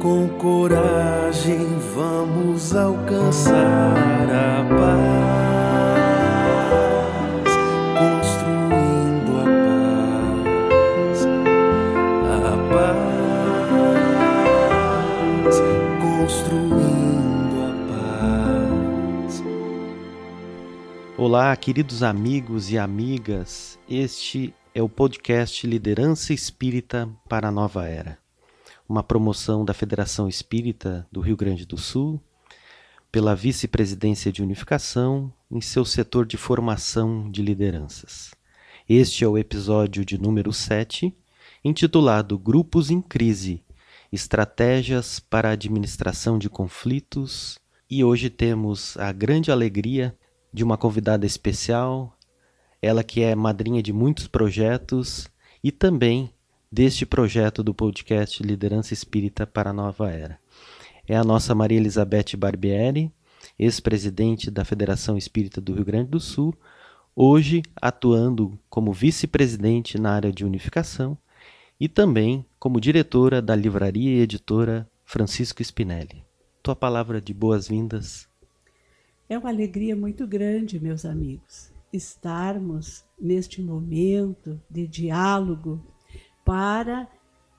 Com coragem vamos alcançar a paz, construindo a paz, a paz, construindo a paz. Olá, queridos amigos e amigas. Este é o podcast Liderança Espírita para a Nova Era uma promoção da Federação Espírita do Rio Grande do Sul, pela Vice-Presidência de Unificação, em seu setor de formação de lideranças. Este é o episódio de número 7, intitulado Grupos em Crise Estratégias para a Administração de Conflitos, e hoje temos a grande alegria de uma convidada especial, ela que é madrinha de muitos projetos e também deste projeto do podcast Liderança Espírita para a Nova Era. É a nossa Maria Elizabeth Barbieri, ex-presidente da Federação Espírita do Rio Grande do Sul, hoje atuando como vice-presidente na área de unificação e também como diretora da livraria e editora Francisco Spinelli. Tua palavra de boas-vindas. É uma alegria muito grande, meus amigos, estarmos neste momento de diálogo para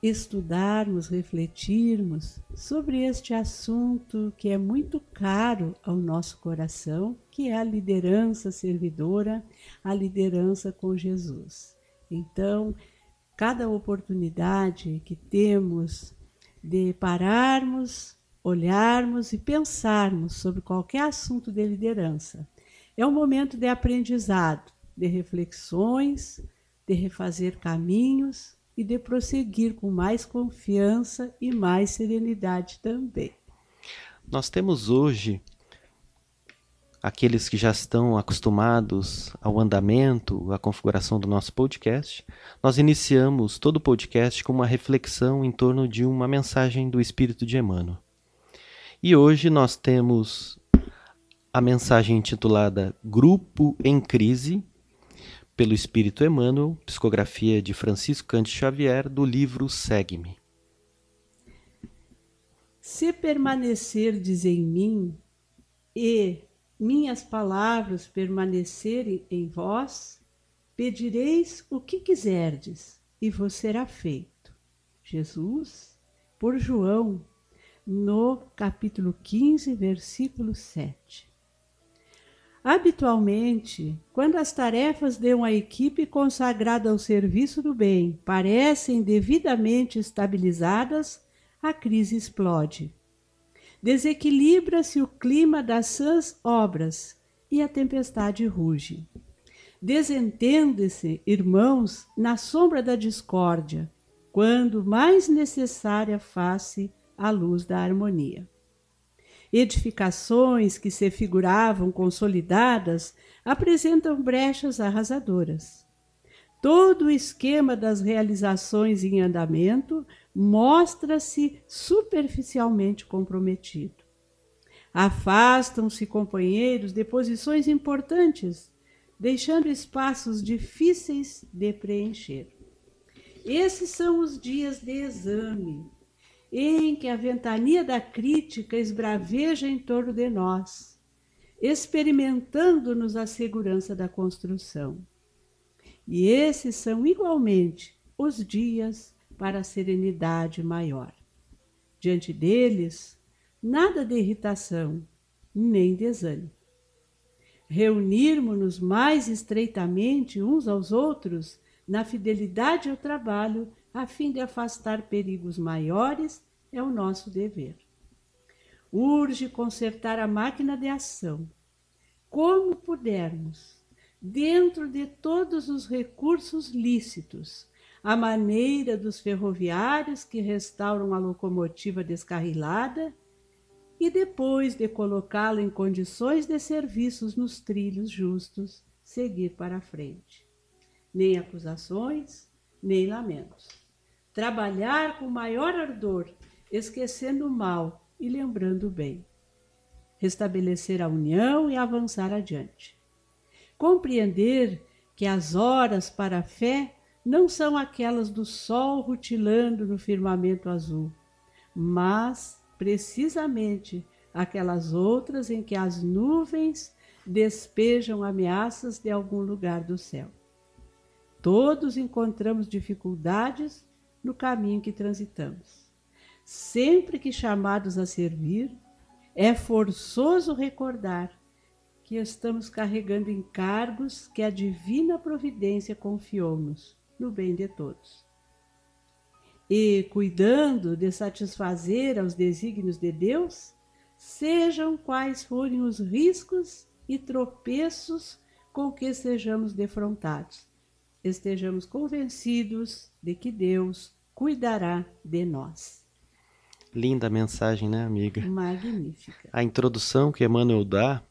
estudarmos, refletirmos sobre este assunto que é muito caro ao nosso coração, que é a liderança servidora, a liderança com Jesus. Então, cada oportunidade que temos de pararmos, olharmos e pensarmos sobre qualquer assunto de liderança, é um momento de aprendizado, de reflexões, de refazer caminhos e de prosseguir com mais confiança e mais serenidade também. Nós temos hoje aqueles que já estão acostumados ao andamento, à configuração do nosso podcast. Nós iniciamos todo o podcast com uma reflexão em torno de uma mensagem do Espírito de Emmanuel. E hoje nós temos a mensagem intitulada Grupo em Crise, pelo Espírito Emmanuel, psicografia de Francisco Cante Xavier, do livro Segue-me. Se permanecerdes em mim e minhas palavras permanecerem em vós, pedireis o que quiserdes e vos será feito. Jesus, por João, no capítulo 15, versículo 7. Habitualmente, quando as tarefas de uma equipe consagrada ao serviço do bem parecem devidamente estabilizadas, a crise explode. Desequilibra-se o clima das sãs obras e a tempestade ruge. Desentende-se, irmãos, na sombra da discórdia, quando mais necessária faz-se a luz da harmonia edificações que se figuravam consolidadas apresentam brechas arrasadoras. Todo o esquema das realizações em andamento mostra-se superficialmente comprometido. Afastam-se companheiros de posições importantes, deixando espaços difíceis de preencher. Esses são os dias de exame, em que a ventania da crítica esbraveja em torno de nós, experimentando-nos a segurança da construção. E esses são igualmente os dias para a serenidade maior. Diante deles, nada de irritação, nem desânimo. Reunirmos-nos mais estreitamente uns aos outros na fidelidade ao trabalho a fim de afastar perigos maiores, é o nosso dever. Urge consertar a máquina de ação, como pudermos, dentro de todos os recursos lícitos, a maneira dos ferroviários que restauram a locomotiva descarrilada e depois de colocá-la em condições de serviços nos trilhos justos, seguir para a frente. Nem acusações, nem lamentos trabalhar com maior ardor, esquecendo o mal e lembrando o bem. Restabelecer a união e avançar adiante. Compreender que as horas para a fé não são aquelas do sol rutilando no firmamento azul, mas precisamente aquelas outras em que as nuvens despejam ameaças de algum lugar do céu. Todos encontramos dificuldades no caminho que transitamos. Sempre que chamados a servir, é forçoso recordar que estamos carregando encargos que a divina providência confiou-nos no bem de todos. E, cuidando de satisfazer aos desígnios de Deus, sejam quais forem os riscos e tropeços com que sejamos defrontados, estejamos convencidos de que Deus cuidará de nós. Linda mensagem, né, amiga? Magnífica. A introdução que Emmanuel dá,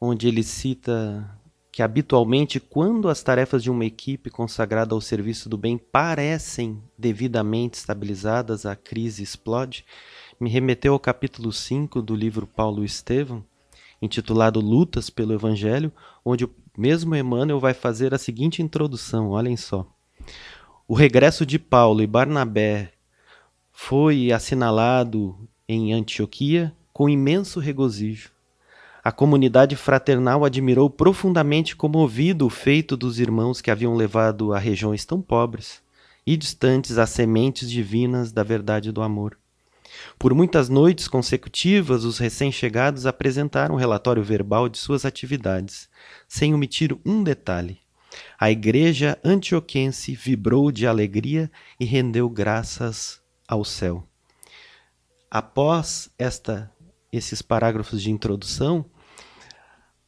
onde ele cita que habitualmente, quando as tarefas de uma equipe consagrada ao serviço do bem parecem devidamente estabilizadas, a crise explode, me remeteu ao capítulo 5 do livro Paulo Estevam, intitulado Lutas pelo Evangelho, onde o mesmo Emmanuel vai fazer a seguinte introdução, olhem só. O regresso de Paulo e Barnabé foi assinalado em Antioquia com imenso regozijo. A comunidade fraternal admirou profundamente comovido o feito dos irmãos que haviam levado a regiões tão pobres e distantes as sementes divinas da verdade do amor. Por muitas noites consecutivas, os recém-chegados apresentaram um relatório verbal de suas atividades, sem omitir um detalhe. A igreja antioquense vibrou de alegria e rendeu graças ao céu. Após esta, esses parágrafos de introdução,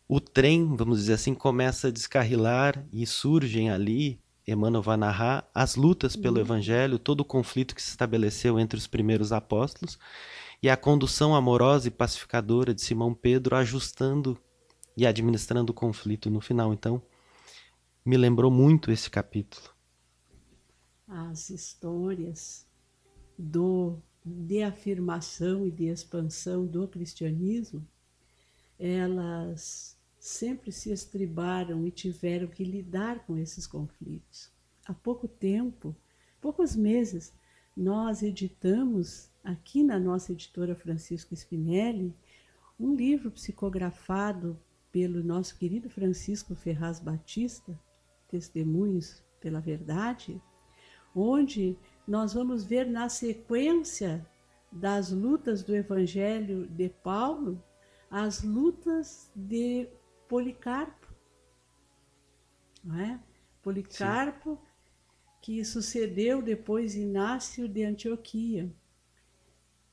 o trem, vamos dizer assim, começa a descarrilar e surgem ali, Emmanuel vai narrar, as lutas pelo uhum. evangelho, todo o conflito que se estabeleceu entre os primeiros apóstolos e a condução amorosa e pacificadora de Simão Pedro ajustando e administrando o conflito no final. Então, me lembrou muito esse capítulo. As histórias do, de afirmação e de expansão do cristianismo, elas sempre se estribaram e tiveram que lidar com esses conflitos. Há pouco tempo, poucos meses, nós editamos aqui na nossa editora Francisco Spinelli um livro psicografado pelo nosso querido Francisco Ferraz Batista, Testemunhos pela Verdade, onde nós vamos ver na sequência das lutas do Evangelho de Paulo, as lutas de Policarpo. Não é? Policarpo, Sim. que sucedeu depois Inácio de Antioquia,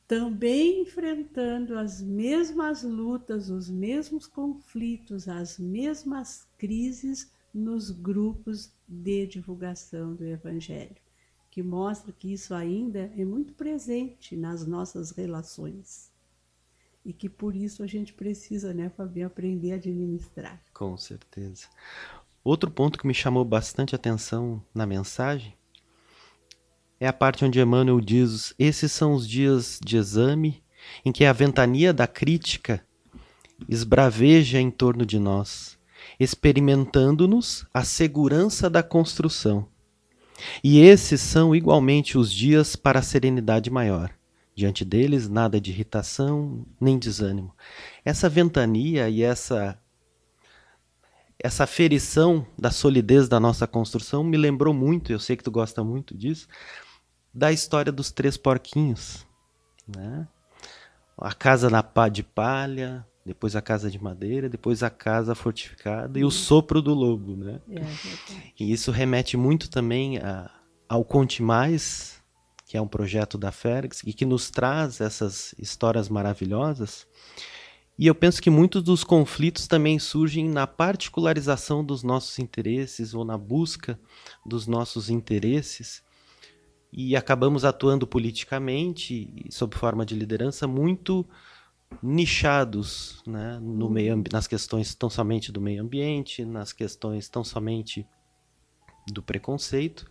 também enfrentando as mesmas lutas, os mesmos conflitos, as mesmas crises nos grupos de divulgação do Evangelho que mostra que isso ainda é muito presente nas nossas relações. E que por isso a gente precisa, né, Fabio, aprender a administrar. Com certeza. Outro ponto que me chamou bastante atenção na mensagem é a parte onde Emmanuel diz: esses são os dias de exame em que a ventania da crítica esbraveja em torno de nós, experimentando-nos a segurança da construção e esses são igualmente os dias para a serenidade maior. Diante deles, nada de irritação nem desânimo. Essa ventania e essa essa aferição da solidez da nossa construção me lembrou muito, eu sei que tu gosta muito disso, da história dos três porquinhos. Né? A casa na pá de palha, depois a casa de madeira, depois a casa fortificada e o sopro do lobo, né? É, e isso remete muito também a, ao Conte Mais, que é um projeto da Félix e que nos traz essas histórias maravilhosas. E eu penso que muitos dos conflitos também surgem na particularização dos nossos interesses ou na busca dos nossos interesses e acabamos atuando politicamente sob forma de liderança muito nichados né, no meio, nas questões tão somente do meio ambiente, nas questões tão somente do preconceito.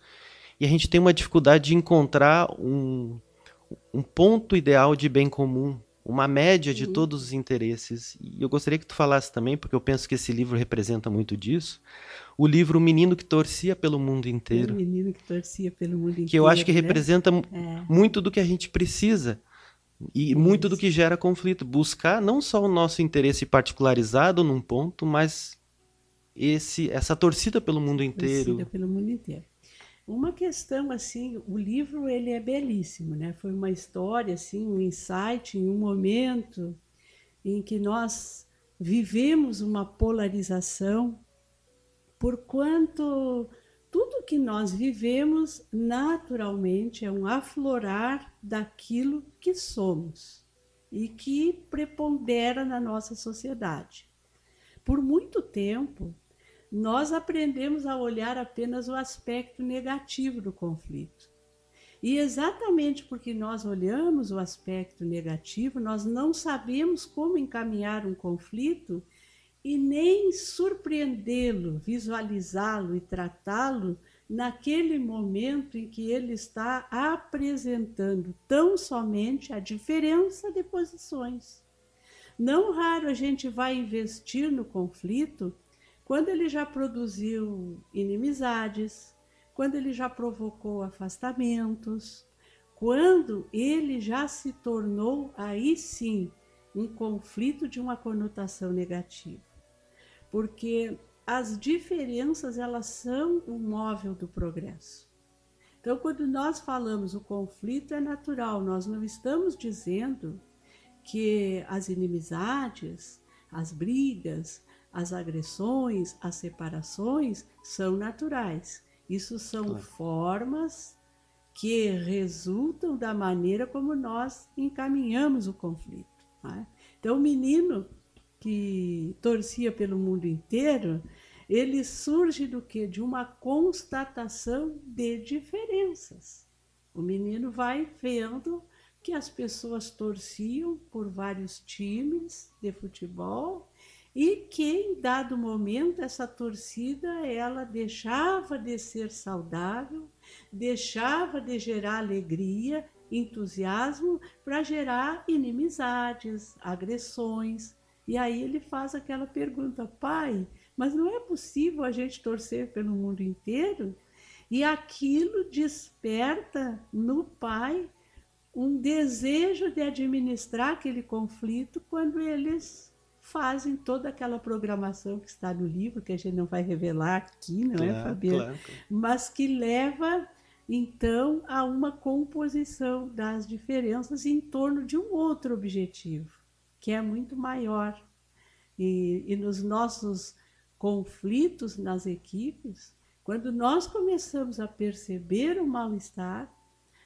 E a gente tem uma dificuldade de encontrar um, um ponto ideal de bem comum uma média de Uhum. todos os interesses. E eu gostaria que tu falasse também, porque eu penso que esse livro representa muito disso, o livro O Menino que Torcia pelo Mundo Inteiro, menino que torcia pelo mundo inteiro. que eu acho que né? representa É. muito do que a gente precisa e muito do que gera conflito. Buscar não só o nosso interesse particularizado num ponto, mas esse essa torcida pelo mundo inteiro. conhecida pelo mundo inteiro. Uma questão assim, o livro ele é belíssimo, né? Foi uma história assim, um insight em um momento em que nós vivemos uma polarização, por quanto tudo que nós vivemos naturalmente é um aflorar daquilo que somos e que prepondera na nossa sociedade. Por muito tempo, nós aprendemos a olhar apenas o aspecto negativo do conflito. E exatamente porque nós olhamos o aspecto negativo, nós não sabemos como encaminhar um conflito e nem surpreendê-lo, visualizá-lo e tratá-lo naquele momento em que ele está apresentando tão somente a diferença de posições. Não raro a gente vai investir no conflito quando ele já produziu inimizades, quando ele já provocou afastamentos, quando ele já se tornou aí sim um conflito de uma conotação negativa. Porque as diferenças elas são o móvel do progresso. Então, quando nós falamos o conflito é natural, nós não estamos dizendo que as inimizades, as brigas, as agressões, as separações são naturais. Isso são Claro. formas que resultam da maneira como nós encaminhamos o conflito. né? Então, o menino que torcia pelo mundo inteiro, ele surge do que? De uma constatação de diferenças. O menino vai vendo que as pessoas torciam por vários times de futebol e que em dado momento essa torcida ela deixava de ser saudável, deixava de gerar alegria, entusiasmo para gerar inimizades, agressões. E aí ele faz aquela pergunta: "Pai, mas não é possível a gente torcer pelo mundo inteiro?" E aquilo desperta no pai um desejo de administrar aquele conflito quando eles fazem toda aquela programação que está no livro, que a gente não vai revelar aqui, não é, Claro, Fabiana? claro, claro. Mas que leva, então, a uma composição das diferenças em torno de um outro objetivo, que é muito maior. E, e nos nossos conflitos nas equipes, quando nós começamos a perceber o mal-estar,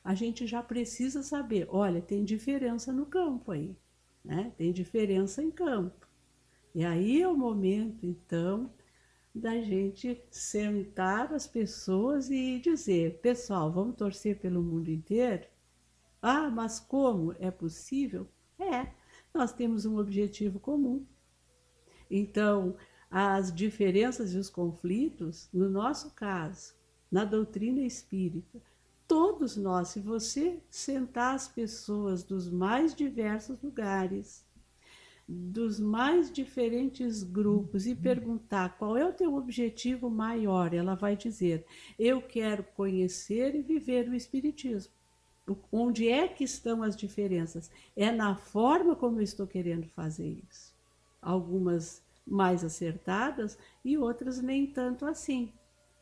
a gente já precisa saber, olha, tem diferença no campo aí, né? Tem diferença em campo. E aí é o momento, então, da gente sentar as pessoas e dizer, pessoal, vamos torcer pelo mundo inteiro? Ah, mas como? É possível? É, nós temos um objetivo comum. Então, as diferenças e os conflitos, no nosso caso, na doutrina espírita, todos nós, se você sentar as pessoas dos mais diversos lugares, dos mais diferentes grupos e perguntar qual é o teu objetivo maior, ela vai dizer: eu quero conhecer e viver o espiritismo. Onde é que estão as diferenças? É na forma como eu estou querendo fazer isso. Algumas mais acertadas e outras nem tanto assim.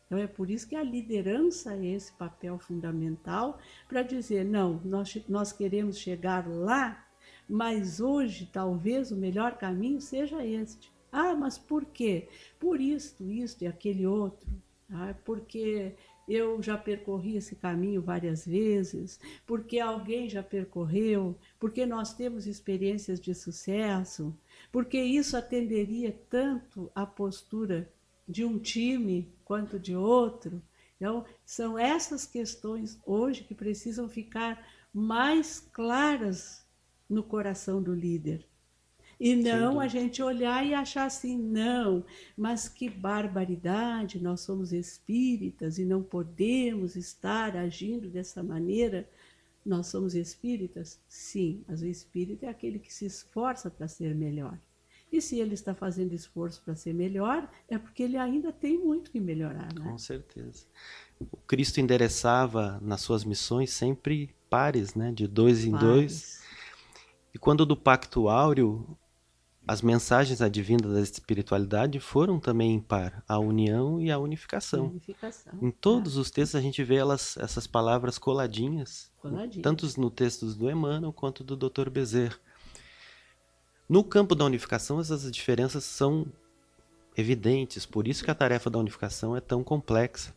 Então é por isso que a liderança é esse papel fundamental para dizer: não, nós, nós queremos chegar lá, mas hoje talvez o melhor caminho seja este. Ah, mas por quê? Por isto, isto e aquele outro. Ah, porque eu já percorri esse caminho várias vezes, porque alguém já percorreu, porque nós temos experiências de sucesso, porque isso atenderia tanto à postura de um time quanto de outro. Então, são essas questões hoje que precisam ficar mais claras no coração do líder. E não a gente olhar e achar assim, não, mas que barbaridade, nós somos espíritas e não podemos estar agindo dessa maneira. Nós somos espíritas? Sim, mas o espírita é aquele que se esforça para ser melhor. E se ele está fazendo esforço para ser melhor, é porque ele ainda tem muito que melhorar. Né? Com certeza. O Cristo endereçava nas suas missões sempre pares, né? de dois em Pares. dois. E quando do Pacto Áureo, as mensagens advindas da espiritualidade foram também em par, a união e a unificação. Unificação. Em todos os textos a gente vê elas, essas palavras coladinhas, Coladinhas. tanto no textos do Emmanuel quanto do Dr. Bezerra. No campo da unificação, essas diferenças são evidentes, por isso que a tarefa da unificação é tão complexa.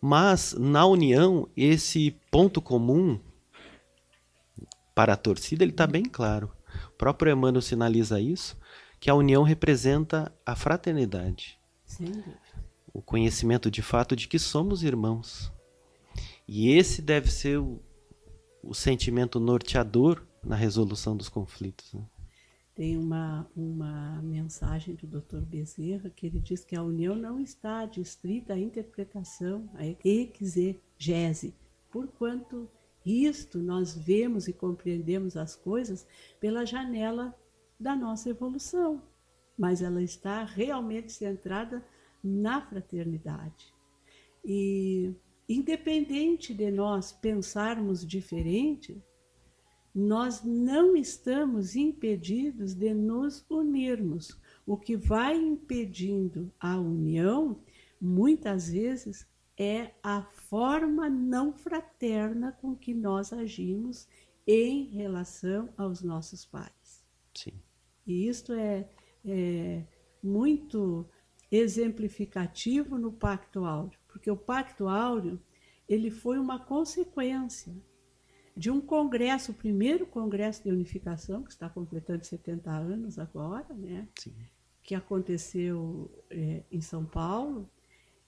Mas na união, esse ponto comum para a torcida ele está bem claro. O próprio Emmanuel sinaliza isso, que a união representa a fraternidade dúvida. o conhecimento de fato de que somos irmãos. E esse deve ser o, o sentimento norteador na resolução dos conflitos. né? Tem uma, uma mensagem do Dr. Bezerra que ele diz que a união não está distrita à interpretação, à exegese, porquanto isto nós vemos e compreendemos as coisas pela janela da nossa evolução, mas ela está realmente centrada na fraternidade. E independente de nós pensarmos diferente, nós não estamos impedidos de nos unirmos. O que vai impedindo a união, muitas vezes, é a forma não fraterna com que nós agimos em relação aos nossos pais. Sim. E isto é, é muito exemplificativo no Pacto Áureo, porque o Pacto Áureo ele foi uma consequência de um congresso, o primeiro congresso de unificação, que está completando 70 anos agora, né, Sim. que aconteceu é, em São Paulo,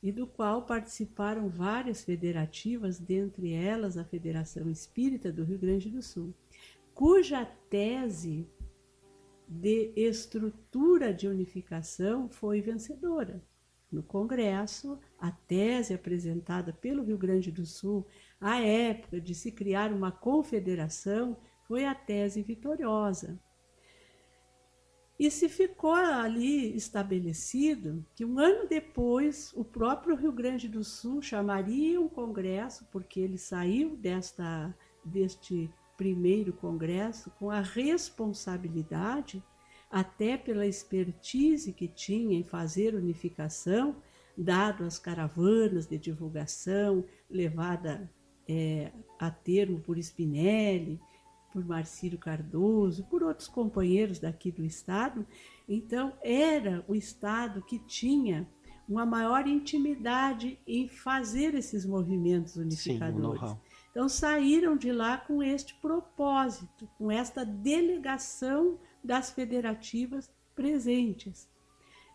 e do qual participaram várias federativas, dentre elas a Federação Espírita do Rio Grande do Sul, cuja tese de estrutura de unificação foi vencedora. No Congresso, a tese apresentada pelo Rio Grande do Sul, à época de se criar uma confederação, foi a tese vitoriosa. E se ficou ali estabelecido que um ano depois o próprio Rio Grande do Sul chamaria um congresso, porque ele saiu desta, deste primeiro congresso com a responsabilidade, até pela expertise que tinha em fazer unificação, dado as caravanas de divulgação levada é, a termo por Spinelli, por Marcílio Cardoso, por outros companheiros daqui do Estado. Então, era o Estado que tinha uma maior intimidade em fazer esses movimentos Sim, unificadores. know-how. Então saíram de lá com este propósito, com esta delegação das federativas presentes.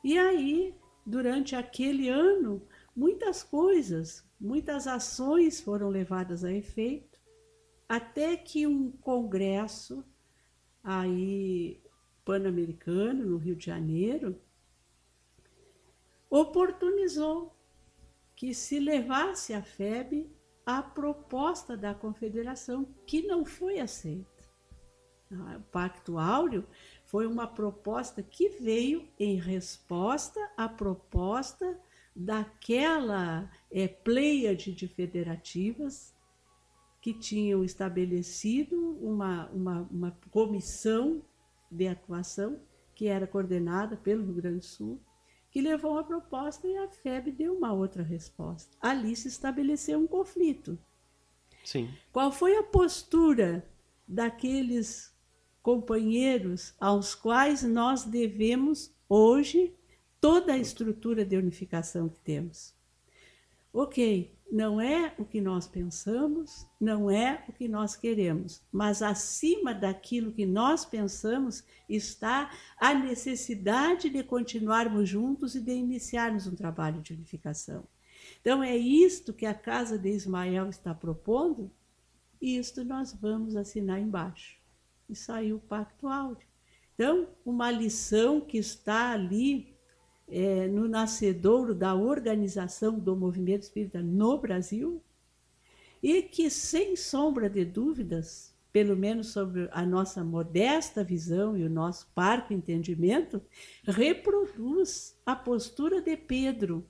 E aí, durante aquele ano, muitas coisas, muitas ações foram levadas a efeito, até que um congresso aí pan-americano no Rio de Janeiro oportunizou que se levasse à FEB a proposta da confederação, que não foi aceita. Ah, O Pacto Áureo foi uma proposta que veio em resposta à proposta daquela é, pleiade de federativas que tinham estabelecido uma, uma, uma comissão de atuação que era coordenada pelo Rio Grande do Sul, que levou a proposta e a FEB deu uma outra resposta. Ali se estabeleceu um conflito. Sim. Qual foi a postura daqueles companheiros aos quais nós devemos hoje toda a estrutura de unificação que temos? Ok, não é o que nós pensamos, não é o que nós queremos, mas acima daquilo que nós pensamos está a necessidade de continuarmos juntos e de iniciarmos um trabalho de unificação. Então é isto que a Casa de Ismael está propondo, e isto nós vamos assinar embaixo. E saiu o Pacto Áureo. Então, uma lição que está ali é, no nascedouro da organização do movimento espírita no Brasil e que, sem sombra de dúvidas, pelo menos sobre a nossa modesta visão e o nosso parco entendimento, reproduz a postura de Pedro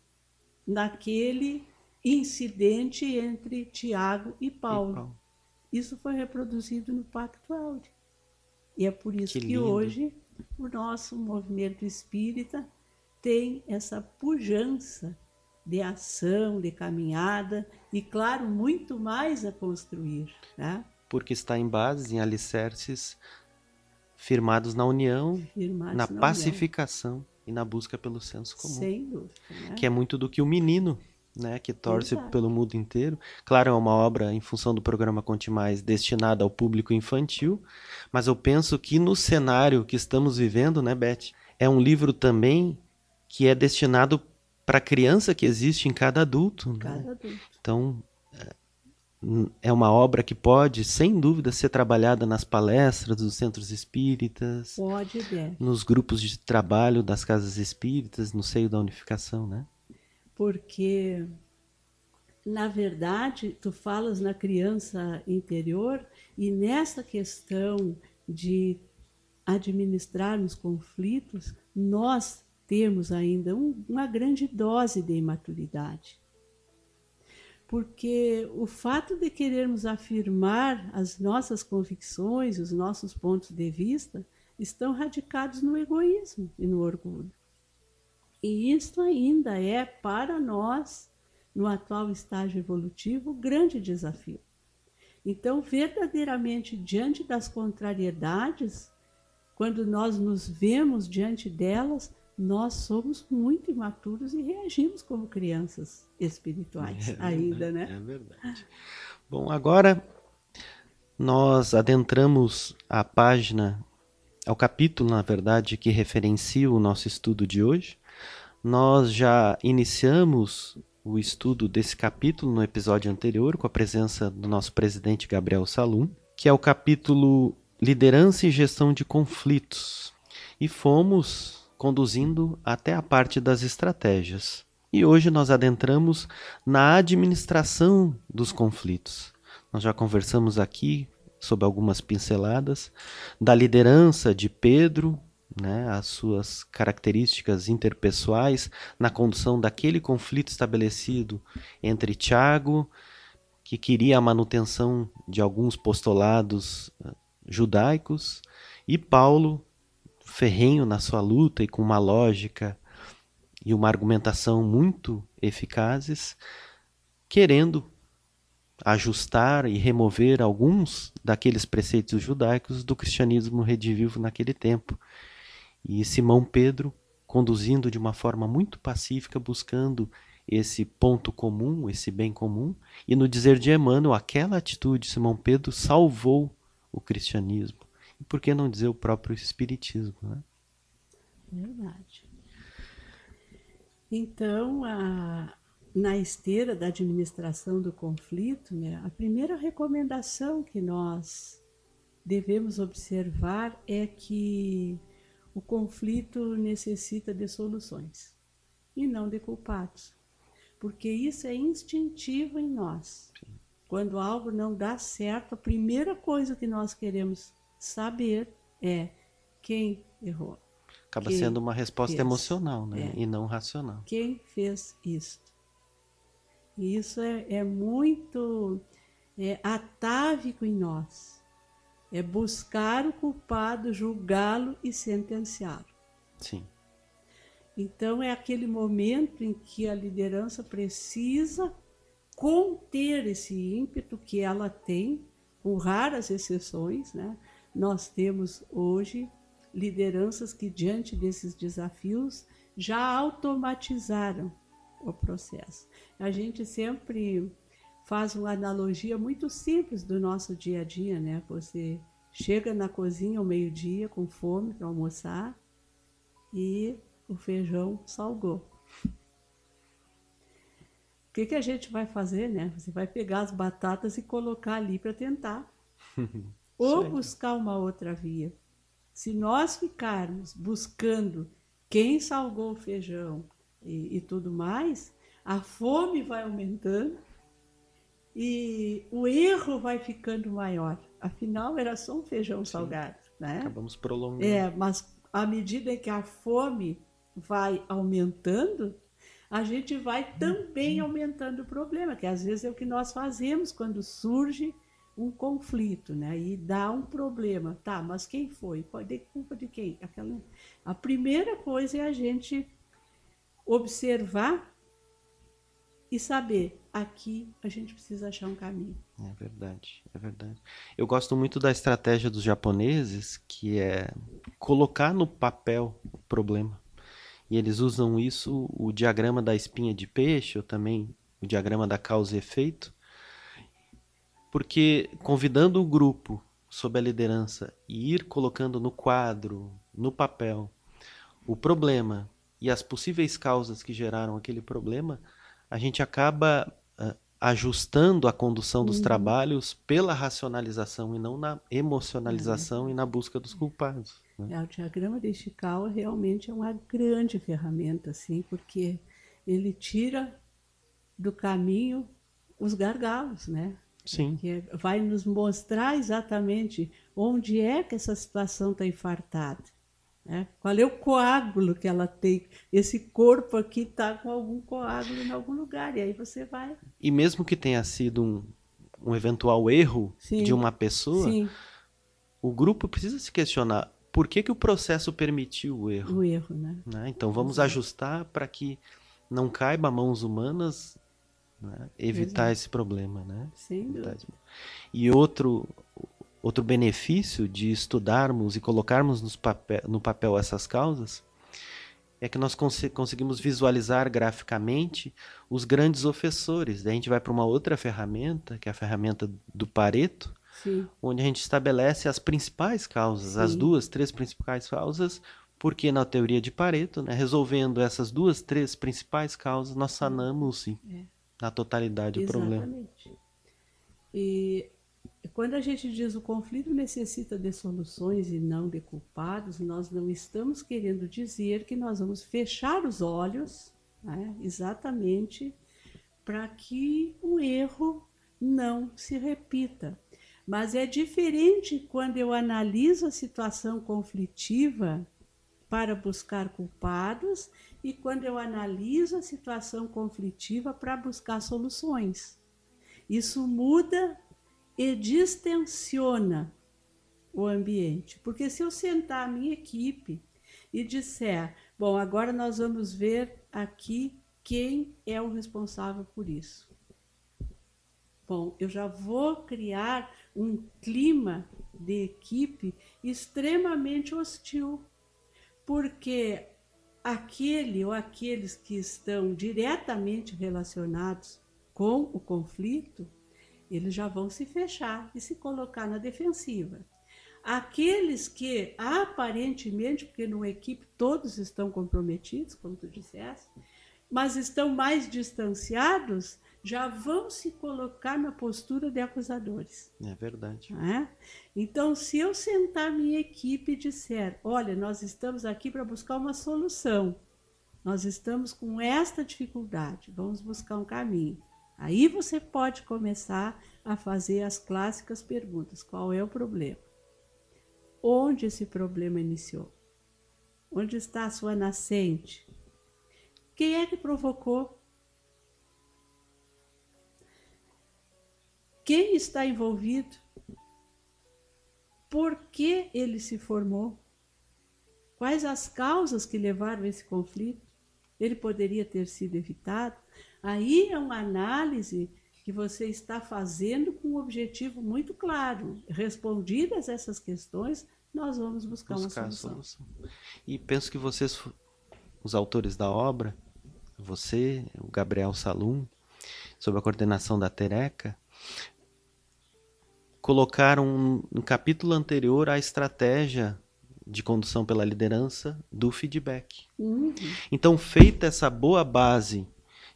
naquele incidente entre Tiago e Paulo. E Paulo. Isso foi reproduzido no Pacto Áureo. E é por isso Que que, hoje o nosso movimento espírita tem essa pujança de ação, de caminhada e, claro, muito mais a construir. Né? Porque está em bases, em alicerces firmados na união, Firmados na união. pacificação e na busca pelo senso comum. Sem dúvida. Né? que é muito do que o menino, né, que torce Exato. pelo mundo inteiro. Claro, é uma obra em função do programa Conte Mais destinada ao público infantil, mas eu penso que no cenário que estamos vivendo, né, Beth, é um livro também que é destinado para a criança que existe em cada adulto. né? Cada adulto. Então, é, é uma obra que pode, sem dúvida, ser trabalhada nas palestras dos centros espíritas, Pode deve. nos grupos de trabalho das casas espíritas, no seio da unificação, né? porque na verdade tu falas na criança interior e nessa questão de administrarmos conflitos nós temos ainda um- uma grande dose de imaturidade porque o fato de querermos afirmar as nossas convicções, os nossos pontos de vista, estão radicados no egoísmo e no orgulho. E isso ainda é, para nós, no atual estágio evolutivo, grande desafio. Então, verdadeiramente, diante das contrariedades, quando nós nos vemos diante delas, nós somos muito imaturos e reagimos como crianças espirituais ainda, né? É verdade. Bom, agora nós adentramos a página, ao capítulo, na verdade, que referencia o nosso estudo de hoje. Nós já iniciamos o estudo desse capítulo no episódio anterior, com a presença do nosso presidente Gabriel Salum, que é o capítulo Liderança e Gestão de Conflitos. E fomos conduzindo até a parte das estratégias. E hoje nós adentramos na administração dos conflitos. Nós já conversamos aqui sobre algumas pinceladas da liderança de Pedro, né, as suas características interpessoais na condução daquele conflito estabelecido entre Tiago, que queria a manutenção de alguns postulados eh, judaicos, e Paulo, ferrenho na sua luta e com uma lógica e uma argumentação muito eficazes, querendo ajustar e remover alguns daqueles preceitos judaicos do cristianismo redivivo naquele tempo. E Simão Pedro conduzindo de uma forma muito pacífica, buscando esse ponto comum, esse bem comum, e no dizer de Emmanuel, aquela atitude de Simão Pedro salvou o cristianismo. E por que não dizer o próprio espiritismo, né? Verdade. Então, a- na esteira da administração do conflito, né, a primeira recomendação que nós devemos observar é que o conflito necessita de soluções e não de culpados, porque isso é instintivo em nós. Quando algo não dá certo, a primeira coisa que nós queremos saber é quem errou. Acaba Quem sendo uma resposta fez. emocional, né? É. E não racional. quem fez isto. E isso é, é muito é, atávico em nós. É buscar o culpado, julgá-lo e sentenciá-lo. Sim. Então é aquele momento em que a liderança precisa conter esse ímpeto que ela tem, com raras exceções, né? Nós temos hoje lideranças que diante desses desafios já automatizaram o processo. A gente sempre faz uma analogia muito simples do nosso dia a dia, né? Você chega na cozinha ao meio-dia com fome para almoçar e o feijão salgou. O que, que a gente vai fazer, né? Você vai pegar as batatas e colocar ali para tentar. Ou aí. buscar uma outra via. Se nós ficarmos buscando quem salgou o feijão e, e tudo mais, a fome vai aumentando e o erro vai ficando maior. Afinal, era só um feijão Sim. salgado, né? Acabamos prolongando. É, mas à medida que a fome vai aumentando, a gente vai também aumentando o problema, que às vezes é o que nós fazemos quando surge um conflito, né? E dá um problema. Tá, mas quem foi? Pode ter culpa de quem? Aquela... A primeira coisa é a gente observar e saber aqui a gente precisa achar um caminho. É verdade, é verdade. Eu gosto muito da estratégia dos japoneses, que é colocar no papel o problema. E eles usam isso, o diagrama da espinha de peixe, ou também o diagrama da causa e efeito, porque convidando o grupo sob a liderança e ir colocando no quadro, no papel, o problema e as possíveis causas que geraram aquele problema, a gente acaba uh, ajustando a condução dos Uhum. trabalhos pela racionalização e não na emocionalização e na busca dos culpados. né? É, o diagrama de Ishikawa realmente é uma grande ferramenta, assim, porque ele tira do caminho os gargalos, né? Sim, Que é- vai nos mostrar exatamente onde é que essa situação está infartada. Né? Qual é o coágulo que ela tem? Esse corpo aqui está com algum coágulo em algum lugar. E aí você vai. e mesmo que tenha sido um, um eventual erro Sim. de uma pessoa, Sim, o grupo precisa se questionar por que, que o processo permitiu o erro. o erro, né? né? Então vamos Exato. ajustar para que não caiba a mãos humanas né? evitar Exato. esse problema. Né? Verdade. E outro, outro benefício de estudarmos e colocarmos nos papel, no papel essas causas é que nós conse- conseguimos visualizar graficamente os grandes ofensores. Daí a gente vai para uma outra ferramenta, que é a ferramenta do Pareto, Sim, onde a gente estabelece as principais causas, as Sim. duas, três principais causas, porque na teoria de Pareto, né, resolvendo essas duas, três principais causas, nós sanamos sim, É. na totalidade o problema. Exatamente. E quando a gente diz o conflito necessita de soluções e não de culpados, nós não estamos querendo dizer que nós vamos fechar os olhos, né, exatamente para que o erro não se repita. Mas é diferente quando eu analiso a situação conflitiva para buscar culpados e quando eu analiso a situação conflitiva para buscar soluções. Isso muda e distensiona o ambiente. Porque se eu sentar a minha equipe e disser, bom, agora nós vamos ver aqui quem é o responsável por isso. Bom, eu já vou criar um clima de equipe extremamente hostil, porque aquele ou aqueles que estão diretamente relacionados com o conflito, eles já vão se fechar e se colocar na defensiva. Aqueles que aparentemente, porque numa equipe todos estão comprometidos, como tu disseste, mas estão mais distanciados, já vão se colocar na postura de acusadores. É verdade. é? Então, se eu sentar minha equipe e disser: olha, nós estamos aqui para buscar uma solução, nós estamos com esta dificuldade, vamos buscar um caminho. Aí você pode começar a fazer as clássicas perguntas: qual é o problema? Onde esse problema iniciou? Onde está a sua nascente? Quem é que provocou? Quem está envolvido? Por que ele se formou? Quais as causas que levaram a esse conflito? Ele poderia ter sido evitado? Aí é uma análise que você está fazendo com um objetivo muito claro. Respondidas essas questões, nós vamos buscar, Buscar uma solução. solução. E penso que vocês, os autores da obra, você, o Gabriel Salum, sob a coordenação da Tereca, colocaram no capítulo anterior a estratégia de condução pela liderança do feedback. Uhum. Então, feita essa boa base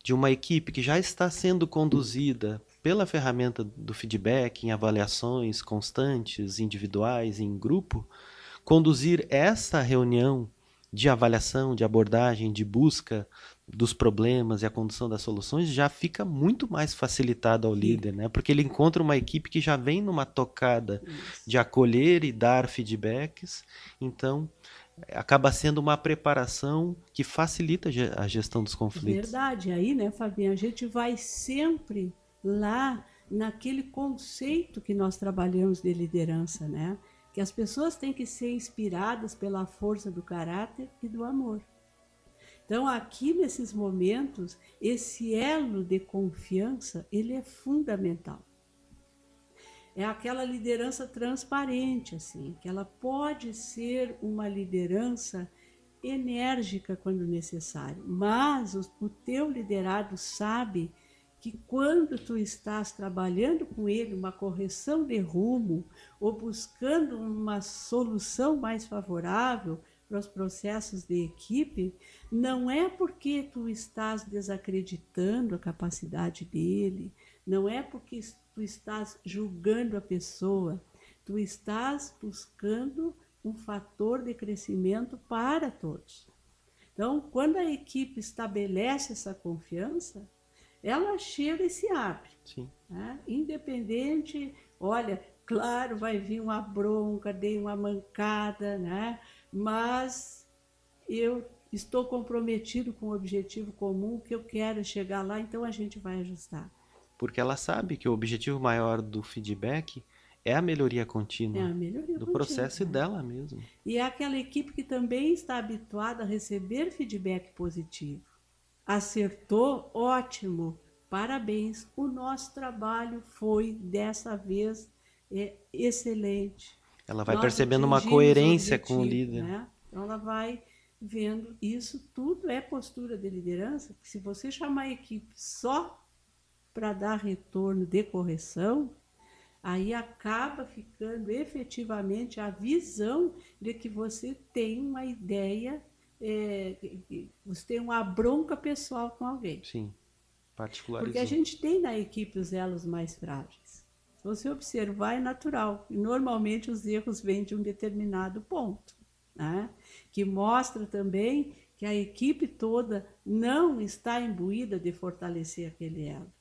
de uma equipe que já está sendo conduzida pela ferramenta do feedback em avaliações constantes, individuais em grupo, conduzir essa reunião de avaliação, de abordagem, de busca dos problemas e a condução das soluções já fica muito mais facilitado ao líder, né? Porque ele encontra uma equipe que já vem numa tocada de acolher e dar feedbacks, então acaba sendo uma preparação que facilita a gestão dos conflitos. Verdade, aí, né, Fabinho, a gente vai sempre lá naquele conceito que nós trabalhamos de liderança, né? Que as pessoas têm que ser inspiradas pela força do caráter e do amor. Então, aqui nesses momentos, esse elo de confiança, ele é fundamental. É aquela liderança transparente, assim, que ela pode ser uma liderança enérgica quando necessário, mas o, o teu liderado sabe que quando tu estás trabalhando com ele uma correção de rumo ou buscando uma solução mais favorável para os processos de equipe, não é porque tu estás desacreditando a capacidade dele, não é porque tu estás julgando a pessoa, tu estás buscando um fator de crescimento para todos. Então, quando a equipe estabelece essa confiança, ela chega e se abre. Né? Independente, olha, claro, vai vir uma bronca, dei uma mancada, né? Mas eu estou comprometido com o objetivo comum, que eu quero chegar lá, então a gente vai ajustar. Porque ela sabe que o objetivo maior do feedback é a melhoria contínua É a melhoria do contínua, processo e né? dela mesmo. E é aquela equipe que também está habituada a receber feedback positivo. Acertou, ótimo, parabéns. O nosso trabalho foi dessa vez é, excelente. Ela vai Nós percebendo uma coerência com o líder. né? Então ela vai vendo isso tudo é postura de liderança. Se você chamar a equipe só para dar retorno de correção, aí acaba ficando efetivamente a visão de que você tem uma ideia, é, você tem uma bronca pessoal com alguém. Sim, particularizou. Porque a gente tem na equipe os elos mais frágeis. Se você observar, é natural. E normalmente os erros vêm de um determinado ponto, né? que mostra também que a equipe toda não está imbuída de fortalecer aquele elo.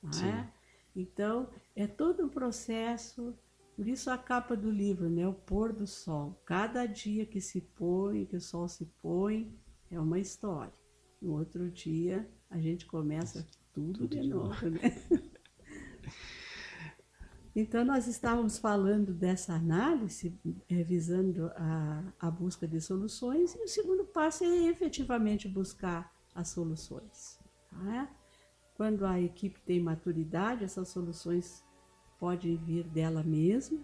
não Sim. é? Então, é todo um processo. Por isso a capa do livro, né? O pôr do sol. Cada dia que se põe, que o sol se põe, é uma história. No outro dia, a gente começa tudo, Tudo de, de novo, né? Então, nós estávamos falando dessa análise, visando a, a busca de soluções, e o segundo passo é efetivamente buscar as soluções. é? Quando a equipe tem maturidade, essas soluções podem vir dela mesma,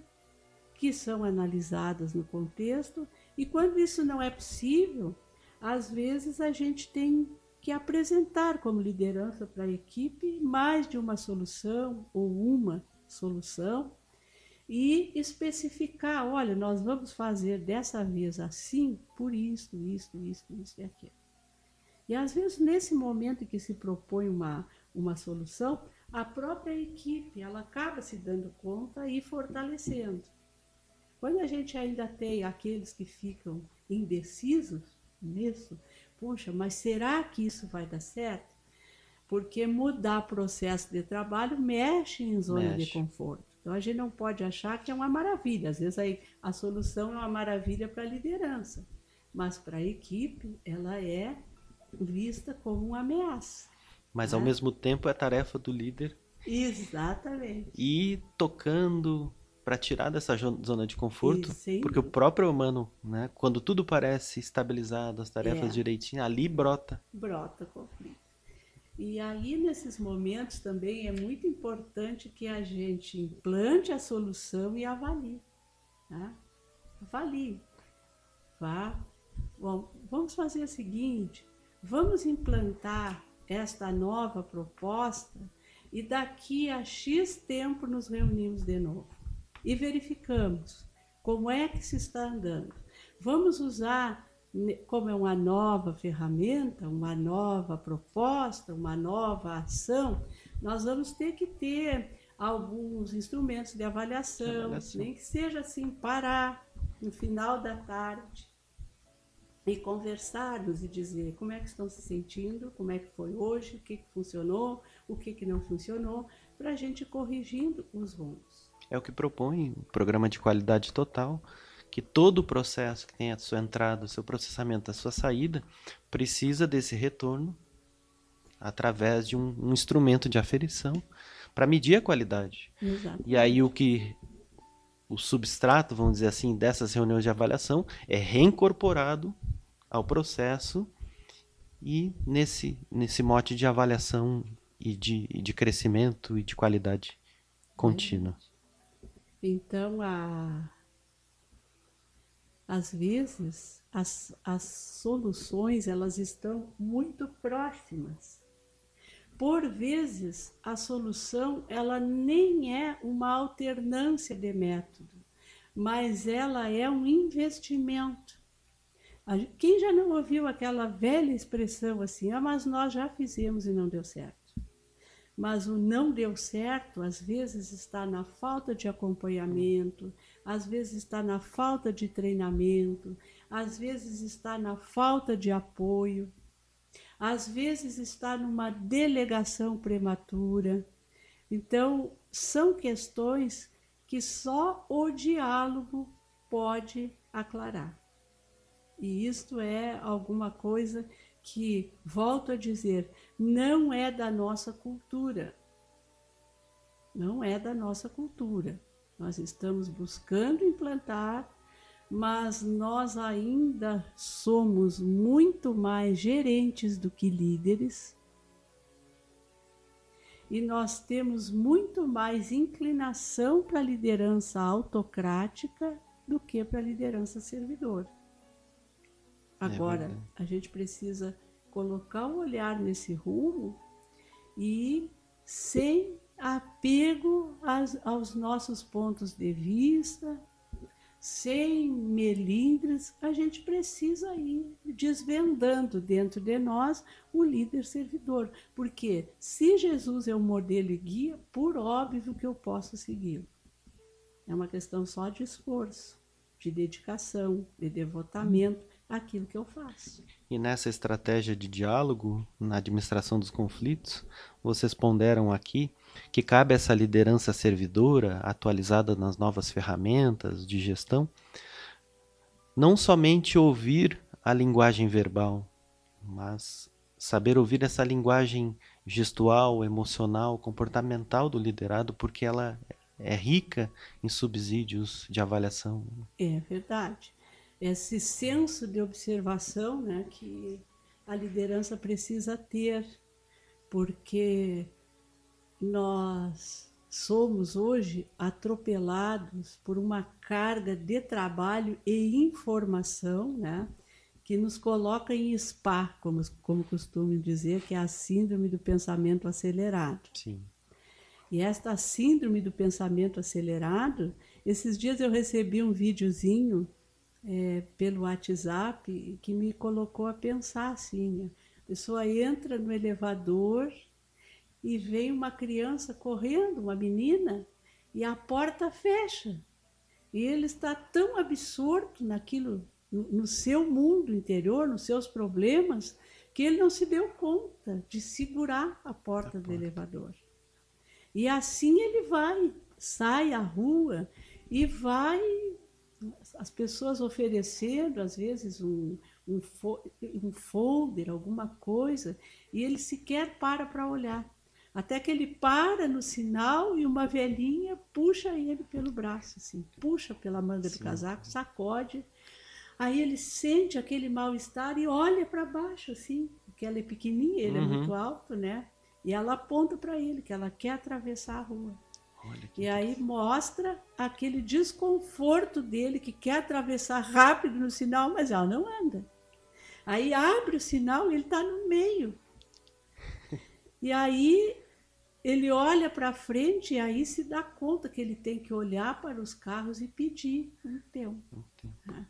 que são analisadas no contexto, e quando isso não é possível, às vezes a gente tem que apresentar como liderança para a equipe mais de uma solução ou uma solução e especificar, olha, nós vamos fazer dessa vez assim, por isso, isso, isso, isso e aquilo. E às vezes nesse momento em que se propõe uma, uma solução, a própria equipe ela acaba se dando conta e fortalecendo. Quando a gente ainda tem aqueles que ficam indecisos nisso, poxa, mas será que isso vai dar certo? Porque mudar processo de trabalho mexe em zona Mexe. de conforto. Então a gente não pode achar que é uma maravilha. Às vezes aí a solução é uma maravilha para a liderança, mas para a equipe ela é vista como uma ameaça. Mas ao né? mesmo tempo é tarefa do líder Exatamente. ir tocando para tirar dessa zona de conforto, E porque o próprio humano, né, quando tudo parece estabilizado, as tarefas É. direitinho, ali brota. brota conflito. E aí, nesses momentos também é muito importante que a gente implante a solução e avalie. Né? Avalie. Vá. Bom, vamos fazer o seguinte: vamos implantar esta nova proposta e daqui a X tempo nos reunimos de novo e verificamos como é que se está andando. Vamos usar como é uma nova ferramenta, uma nova proposta, uma nova ação, nós vamos ter que ter alguns instrumentos de avaliação, Avaliação. nem que seja assim, parar no final da tarde, e conversarmos e dizer como é que estão se sentindo, como é que foi hoje, o que, que funcionou, o que, que não funcionou, para a gente ir corrigindo os rumos. É o que propõe o programa de qualidade total, que todo o processo que tem a sua entrada, o seu processamento, a sua saída, precisa desse retorno através de um, um instrumento de aferição para medir a qualidade. Exato. E aí o que o substrato, vamos dizer assim, dessas reuniões de avaliação é reincorporado ao processo e nesse, nesse mote de avaliação e de, de crescimento e de qualidade contínua. Então, a, às vezes, as, as soluções elas estão muito próximas. Por vezes, a solução ela nem é uma alternância de método, mas ela é um investimento. Quem já não ouviu aquela velha expressão assim, ah, mas nós já fizemos e não deu certo? Mas o não deu certo, às vezes, está na falta de acompanhamento, às vezes está na falta de treinamento, às vezes está na falta de apoio às vezes está numa delegação prematura. Então, são questões que só o diálogo pode aclarar. E isto é alguma coisa que, volto a dizer, não é da nossa cultura. Não é da nossa cultura. Nós estamos buscando implantar mas nós ainda somos muito mais gerentes do que líderes. E nós temos muito mais inclinação para a liderança autocrática do que para a liderança servidora. É Agora, é a gente precisa colocar o olhar nesse rumo e sem apego aos nossos pontos de vista, sem melindres, a gente precisa ir desvendando dentro de nós o líder servidor. Porque se Jesus é o modelo e guia, por óbvio que eu posso segui-lo. É uma questão só de esforço, de dedicação, de devotamento àquilo que eu faço. E nessa estratégia de diálogo, na administração dos conflitos, vocês ponderam aqui que cabe a essa liderança servidora, atualizada nas novas ferramentas de gestão, não somente ouvir a linguagem verbal, mas saber ouvir essa linguagem gestual, emocional, comportamental do liderado, porque ela é rica em subsídios de avaliação. É verdade. Esse senso de observação né, que a liderança precisa ter, porque nós somos hoje atropelados por uma carga de trabalho e informação, né? que nos coloca em spa, como, como costumo dizer, que é a síndrome do pensamento acelerado. Sim. E esta síndrome do pensamento acelerado, esses dias eu recebi um videozinho é, pelo WhatsApp que me colocou a pensar assim, a pessoa entra no elevador e vem uma criança correndo, uma menina, e a porta fecha. E ele está tão absorto naquilo, no, no seu mundo interior, nos seus problemas, que ele não se deu conta de segurar a porta, a do elevador. E assim ele vai, sai à rua e vai as pessoas oferecendo, às vezes, um, um, um folder, alguma coisa, e ele sequer para para olhar. Até que ele para no sinal e uma velhinha puxa ele pelo braço, assim, puxa pela manga Sim. do casaco, sacode. Aí ele sente aquele mal-estar e olha para baixo, assim, porque ela é pequenininha, ele é uhum. é muito alto, né? E ela aponta para ele que ela quer atravessar a rua. e aí mostra aquele desconforto dele que quer atravessar rápido no sinal, mas ela não anda. Aí abre o sinal e ele está no meio. E aí ele olha para frente e aí se dá conta que ele tem que olhar para os carros e pedir um tempo. Né?